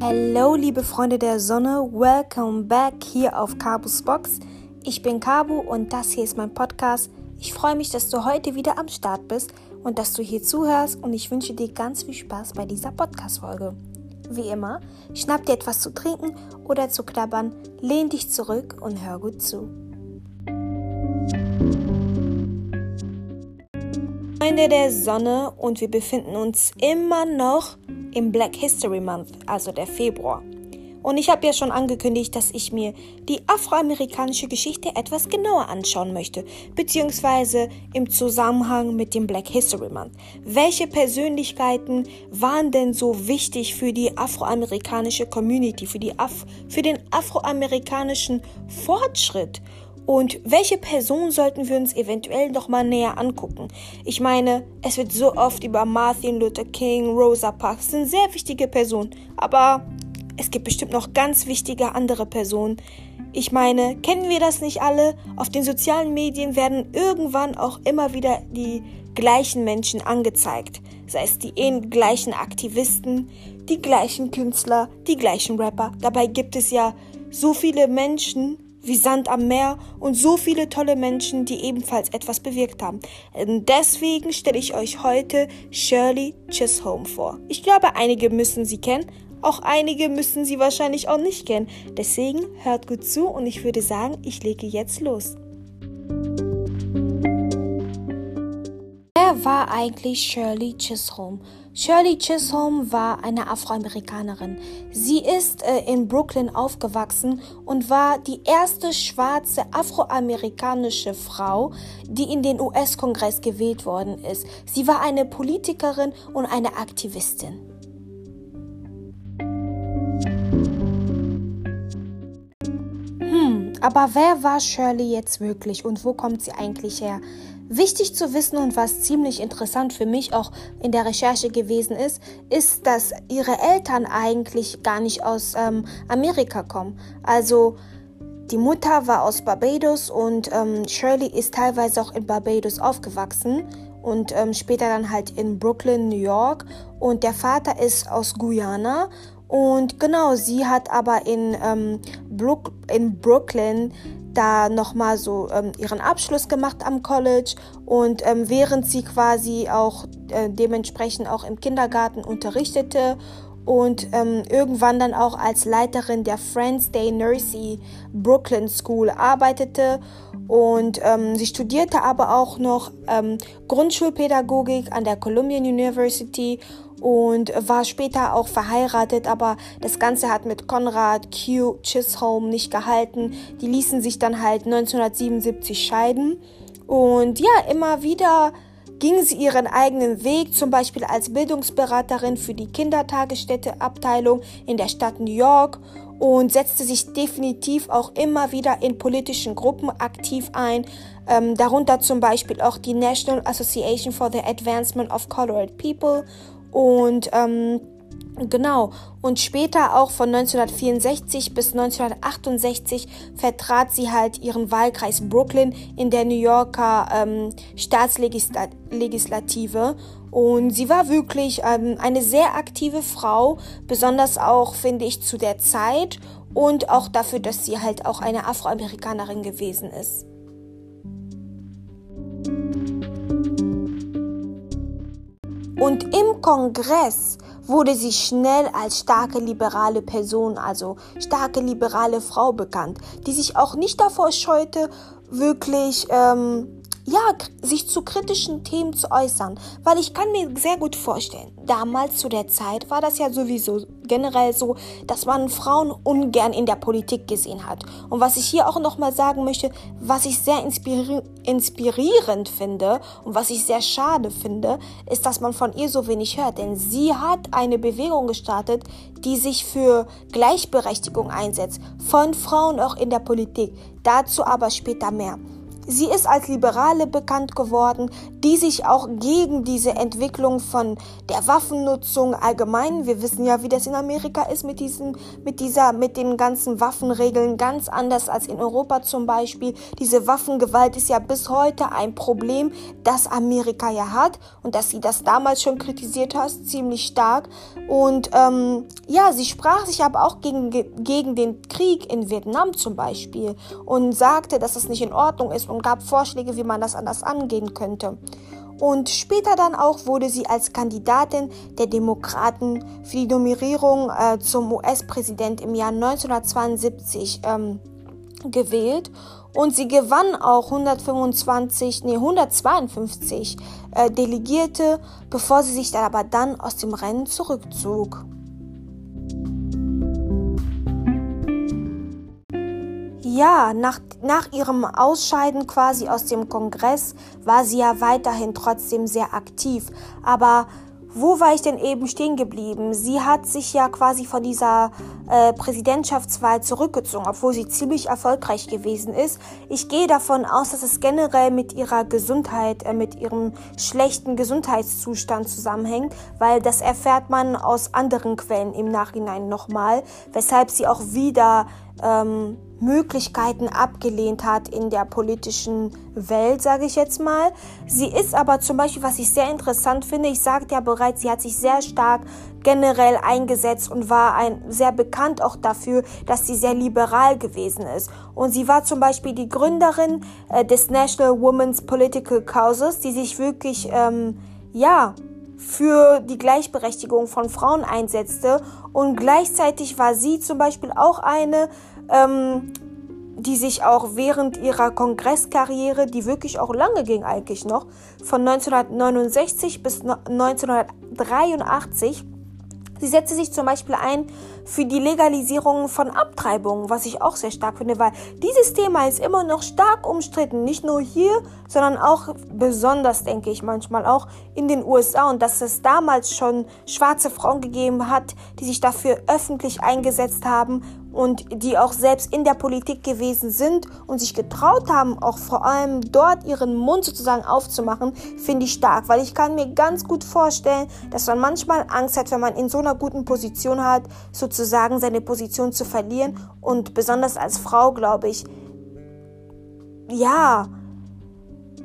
Hallo, liebe Freunde der Sonne, welcome back hier auf Cabus Box. Ich bin Cabu und das hier ist mein Podcast. Ich freue mich, dass du heute wieder am Start bist und dass du hier zuhörst und ich wünsche dir ganz viel Spaß bei dieser Podcast-Folge. Wie immer, schnapp dir etwas zu trinken oder zu knabbern, lehn dich zurück und hör gut zu. Freunde der Sonne und wir befinden uns immer noch im Black History Month, also der Februar. Und ich habe ja schon angekündigt, dass ich mir die afroamerikanische Geschichte etwas genauer anschauen möchte, beziehungsweise im Zusammenhang mit dem Black History Month. Welche Persönlichkeiten waren denn so wichtig für die afroamerikanische Community, für, die Af für den afroamerikanischen Fortschritt? Und welche Person sollten wir uns eventuell noch mal näher angucken? Ich meine, es wird so oft über Martin Luther King, Rosa Parks, sind sehr wichtige Personen, aber es gibt bestimmt noch ganz wichtige andere Personen. Ich meine, kennen wir das nicht alle? Auf den sozialen Medien werden irgendwann auch immer wieder die gleichen Menschen angezeigt. Sei es die gleichen Aktivisten, die gleichen Künstler, die gleichen Rapper. Dabei gibt es ja so viele Menschen, wie Sand am Meer und so viele tolle Menschen, die ebenfalls etwas bewirkt haben. Und deswegen stelle ich euch heute Shirley Chisholm vor. Ich glaube, einige müssen sie kennen, auch einige müssen sie wahrscheinlich auch nicht kennen. Deswegen hört gut zu und ich würde sagen, ich lege jetzt los. War eigentlich Shirley Chisholm? Shirley Chisholm war eine Afroamerikanerin. Sie ist äh, in Brooklyn aufgewachsen und war die erste schwarze afroamerikanische Frau, die in den US-Kongress gewählt worden ist. Sie war eine Politikerin und eine Aktivistin. Hm, aber wer war Shirley jetzt wirklich und wo kommt sie eigentlich her? Wichtig zu wissen und was ziemlich interessant für mich auch in der Recherche gewesen ist, ist, dass ihre Eltern eigentlich gar nicht aus ähm, Amerika kommen. Also die Mutter war aus Barbados und ähm, Shirley ist teilweise auch in Barbados aufgewachsen und ähm, später dann halt in Brooklyn, New York. Und der Vater ist aus Guyana und genau, sie hat aber in, ähm, Brook, in Brooklyn da nochmal so ähm, ihren Abschluss gemacht am College und ähm, während sie quasi auch äh, dementsprechend auch im Kindergarten unterrichtete und ähm, irgendwann dann auch als Leiterin der Friends Day Nursery Brooklyn School arbeitete und ähm, sie studierte aber auch noch ähm, Grundschulpädagogik an der Columbia University und war später auch verheiratet, aber das Ganze hat mit Konrad Q. Chisholm nicht gehalten. Die ließen sich dann halt 1977 scheiden. Und ja, immer wieder ging sie ihren eigenen Weg, zum Beispiel als Bildungsberaterin für die Kindertagesstätte-Abteilung in der Stadt New York und setzte sich definitiv auch immer wieder in politischen Gruppen aktiv ein, ähm, darunter zum Beispiel auch die National Association for the Advancement of Colored People und ähm, Genau. Und später auch von 1964 bis 1968 vertrat sie halt ihren Wahlkreis Brooklyn in der New Yorker ähm, Staatslegislative. Und sie war wirklich ähm, eine sehr aktive Frau, besonders auch, finde ich, zu der Zeit und auch dafür, dass sie halt auch eine Afroamerikanerin gewesen ist. Und im Kongress wurde sie schnell als starke liberale Person, also starke liberale Frau bekannt, die sich auch nicht davor scheute, wirklich ähm, ja, sich zu kritischen Themen zu äußern, weil ich kann mir sehr gut vorstellen, damals zu der Zeit war das ja sowieso generell so, dass man Frauen ungern in der Politik gesehen hat. Und was ich hier auch nochmal sagen möchte, was ich sehr inspiri inspirierend finde und was ich sehr schade finde, ist, dass man von ihr so wenig hört, denn sie hat eine Bewegung gestartet, die sich für Gleichberechtigung einsetzt, von Frauen auch in der Politik. Dazu aber später mehr. Sie ist als Liberale bekannt geworden, die sich auch gegen diese Entwicklung von der Waffennutzung allgemein, wir wissen ja, wie das in Amerika ist mit diesem, mit dieser, mit den ganzen Waffenregeln, ganz anders als in Europa zum Beispiel. Diese Waffengewalt ist ja bis heute ein Problem, das Amerika ja hat und dass sie das damals schon kritisiert hat, ziemlich stark. Und ähm, ja, sie sprach sich aber auch gegen, gegen den Krieg in Vietnam zum Beispiel und sagte, dass es nicht in Ordnung ist und gab Vorschläge, wie man das anders angehen könnte. Und später dann auch wurde sie als Kandidatin der Demokraten für die Nominierung äh, zum US-Präsident im Jahr 1972 ähm, gewählt. Und sie gewann auch 125, nee, 152 äh, Delegierte, bevor sie sich dann aber dann aus dem Rennen zurückzog. Ja, nach, nach ihrem Ausscheiden quasi aus dem Kongress war sie ja weiterhin trotzdem sehr aktiv. Aber wo war ich denn eben stehen geblieben? Sie hat sich ja quasi von dieser äh, Präsidentschaftswahl zurückgezogen, obwohl sie ziemlich erfolgreich gewesen ist. Ich gehe davon aus, dass es generell mit ihrer Gesundheit, äh, mit ihrem schlechten Gesundheitszustand zusammenhängt, weil das erfährt man aus anderen Quellen im Nachhinein nochmal, weshalb sie auch wieder ähm, Möglichkeiten abgelehnt hat in der politischen Welt, sage ich jetzt mal. Sie ist aber zum Beispiel, was ich sehr interessant finde, ich sagte ja bereits, sie hat sich sehr stark generell eingesetzt und war ein, sehr bekannt auch dafür, dass sie sehr liberal gewesen ist. Und sie war zum Beispiel die Gründerin äh, des National Women's Political Causes, die sich wirklich, ähm, ja, für die Gleichberechtigung von Frauen einsetzte. Und gleichzeitig war sie zum Beispiel auch eine, ähm, die sich auch während ihrer Kongresskarriere, die wirklich auch lange ging eigentlich noch, von 1969 bis 1983, Sie setzte sich zum Beispiel ein für die Legalisierung von Abtreibungen, was ich auch sehr stark finde, weil dieses Thema ist immer noch stark umstritten, nicht nur hier, sondern auch besonders, denke ich manchmal auch in den USA und dass es damals schon schwarze Frauen gegeben hat, die sich dafür öffentlich eingesetzt haben und die auch selbst in der Politik gewesen sind und sich getraut haben, auch vor allem dort ihren Mund sozusagen aufzumachen, finde ich stark, weil ich kann mir ganz gut vorstellen, dass man manchmal Angst hat, wenn man in so einer guten Position hat, sozusagen seine Position zu verlieren und besonders als Frau, glaube ich, ja,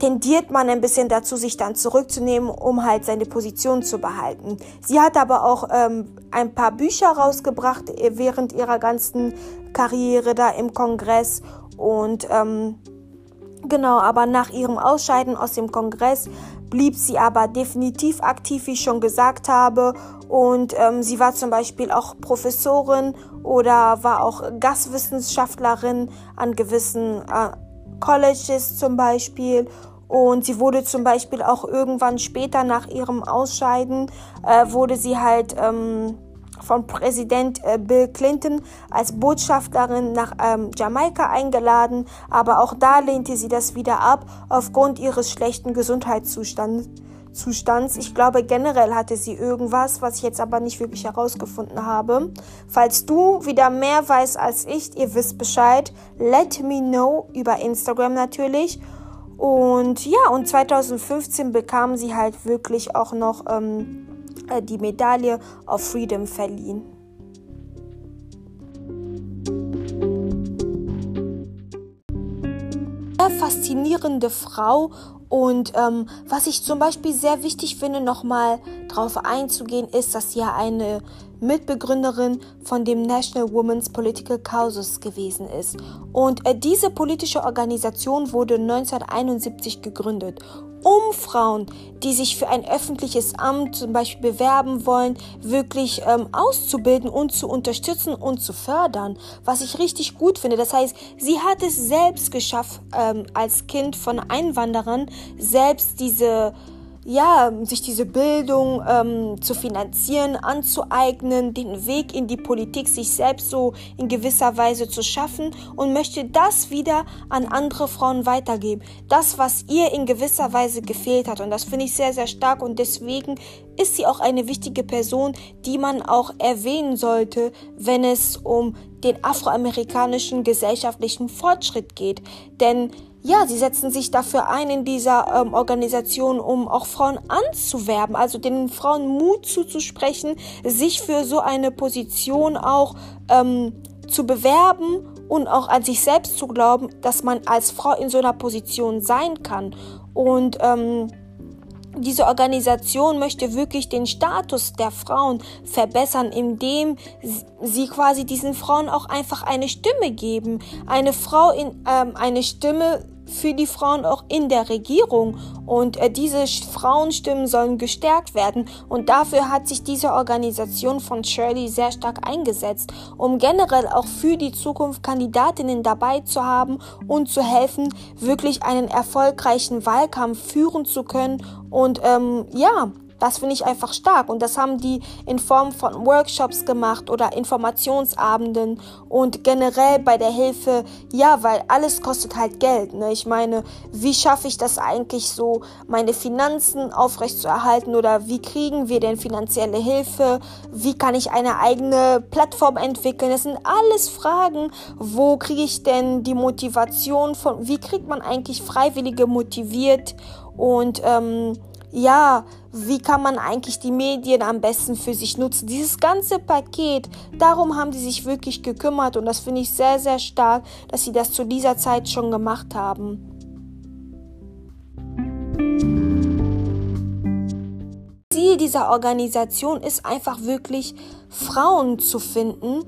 tendiert man ein bisschen dazu, sich dann zurückzunehmen, um halt seine Position zu behalten. Sie hat aber auch ähm, ein paar Bücher rausgebracht äh, während ihrer ganzen Karriere da im Kongress und ähm, genau, aber nach ihrem Ausscheiden aus dem Kongress blieb sie aber definitiv aktiv, wie ich schon gesagt habe. Und ähm, sie war zum Beispiel auch Professorin oder war auch Gastwissenschaftlerin an gewissen äh, Colleges zum Beispiel. Und sie wurde zum Beispiel auch irgendwann später nach ihrem Ausscheiden, äh, wurde sie halt ähm, von Präsident äh, Bill Clinton als Botschafterin nach ähm, Jamaika eingeladen, aber auch da lehnte sie das wieder ab aufgrund ihres schlechten Gesundheitszustands. Zustands. Ich glaube, generell hatte sie irgendwas, was ich jetzt aber nicht wirklich herausgefunden habe. Falls du wieder mehr weißt als ich, ihr wisst Bescheid, let me know über Instagram natürlich. Und ja, und 2015 bekam sie halt wirklich auch noch ähm, äh, die Medaille of Freedom verliehen. faszinierende Frau und ähm, was ich zum Beispiel sehr wichtig finde, nochmal darauf einzugehen, ist, dass sie ja eine Mitbegründerin von dem National Women's Political Causes gewesen ist. Und äh, diese politische Organisation wurde 1971 gegründet um Frauen, die sich für ein öffentliches Amt zum Beispiel bewerben wollen, wirklich ähm, auszubilden und zu unterstützen und zu fördern, was ich richtig gut finde. Das heißt, sie hat es selbst geschafft, ähm, als Kind von Einwanderern selbst diese ja, sich diese Bildung ähm, zu finanzieren, anzueignen, den Weg in die Politik sich selbst so in gewisser Weise zu schaffen und möchte das wieder an andere Frauen weitergeben. Das, was ihr in gewisser Weise gefehlt hat. Und das finde ich sehr, sehr stark und deswegen ist sie auch eine wichtige Person, die man auch erwähnen sollte, wenn es um den afroamerikanischen gesellschaftlichen Fortschritt geht. Denn ja, sie setzen sich dafür ein in dieser ähm, Organisation, um auch Frauen anzuwerben, also den Frauen Mut zuzusprechen, sich für so eine Position auch ähm, zu bewerben und auch an sich selbst zu glauben, dass man als Frau in so einer Position sein kann. Und ähm, diese Organisation möchte wirklich den Status der Frauen verbessern, indem sie quasi diesen Frauen auch einfach eine Stimme geben. Eine Frau in ähm, eine Stimme für die Frauen auch in der Regierung. Und äh, diese Frauenstimmen sollen gestärkt werden. Und dafür hat sich diese Organisation von Shirley sehr stark eingesetzt, um generell auch für die Zukunft Kandidatinnen dabei zu haben und zu helfen, wirklich einen erfolgreichen Wahlkampf führen zu können. Und ähm, ja, das finde ich einfach stark. Und das haben die in Form von Workshops gemacht oder Informationsabenden und generell bei der Hilfe, ja, weil alles kostet halt Geld. Ne? Ich meine, wie schaffe ich das eigentlich so, meine Finanzen aufrechtzuerhalten oder wie kriegen wir denn finanzielle Hilfe? Wie kann ich eine eigene Plattform entwickeln? Das sind alles Fragen, wo kriege ich denn die Motivation von, wie kriegt man eigentlich Freiwillige motiviert und ähm, ja, wie kann man eigentlich die Medien am besten für sich nutzen? Dieses ganze Paket, darum haben sie sich wirklich gekümmert und das finde ich sehr, sehr stark, dass sie das zu dieser Zeit schon gemacht haben. Ziel dieser Organisation ist einfach wirklich Frauen zu finden,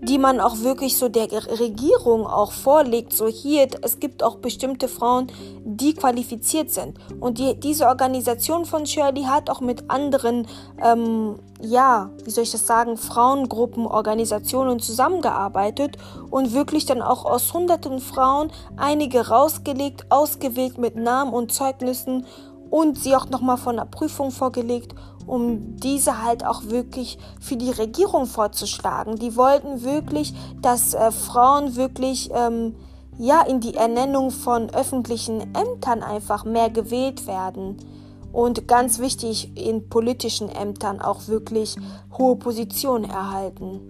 die man auch wirklich so der Regierung auch vorlegt, so hier, es gibt auch bestimmte Frauen, die qualifiziert sind. Und die, diese Organisation von Shirley hat auch mit anderen, ähm, ja, wie soll ich das sagen, Frauengruppen, Organisationen zusammengearbeitet und wirklich dann auch aus hunderten Frauen einige rausgelegt, ausgewählt mit Namen und Zeugnissen und sie auch nochmal von der Prüfung vorgelegt um diese halt auch wirklich für die Regierung vorzuschlagen. Die wollten wirklich, dass äh, Frauen wirklich ähm, ja in die Ernennung von öffentlichen Ämtern einfach mehr gewählt werden. Und ganz wichtig, in politischen Ämtern auch wirklich hohe Positionen erhalten.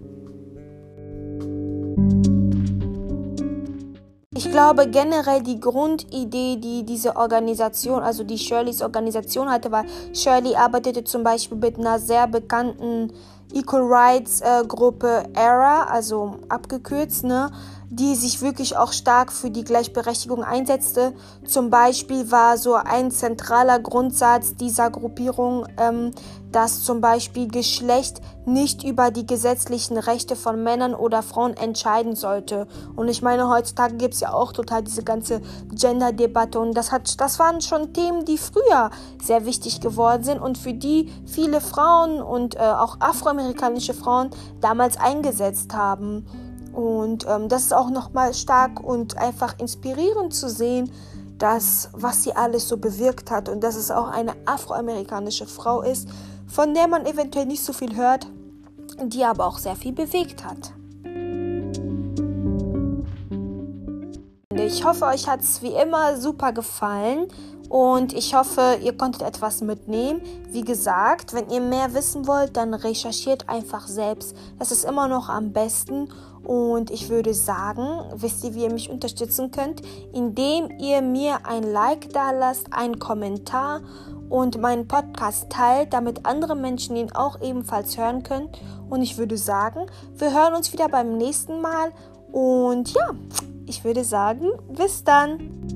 Ich glaube generell die Grundidee, die diese Organisation, also die Shirleys Organisation hatte, war, Shirley arbeitete zum Beispiel mit einer sehr bekannten Equal Rights äh, Gruppe ERA, also abgekürzt, ne, die sich wirklich auch stark für die Gleichberechtigung einsetzte. Zum Beispiel war so ein zentraler Grundsatz dieser Gruppierung, ähm, dass zum Beispiel Geschlecht nicht über die gesetzlichen Rechte von Männern oder Frauen entscheiden sollte. Und ich meine, heutzutage gibt es ja auch total diese ganze Gender-Debatte und das, hat, das waren schon Themen, die früher sehr wichtig geworden sind und für die viele Frauen und äh, auch afroamerikanische Frauen damals eingesetzt haben. Und ähm, das ist auch nochmal stark und einfach inspirierend zu sehen, dass was sie alles so bewirkt hat und dass es auch eine afroamerikanische Frau ist, von der man eventuell nicht so viel hört, die aber auch sehr viel bewegt hat. Ich hoffe, euch hat es wie immer super gefallen und ich hoffe, ihr konntet etwas mitnehmen. Wie gesagt, wenn ihr mehr wissen wollt, dann recherchiert einfach selbst. Das ist immer noch am besten. Und ich würde sagen, wisst ihr, wie ihr mich unterstützen könnt? Indem ihr mir ein Like da lasst, einen Kommentar und meinen Podcast teilt, damit andere Menschen ihn auch ebenfalls hören können. Und ich würde sagen, wir hören uns wieder beim nächsten Mal. Und ja, ich würde sagen, bis dann.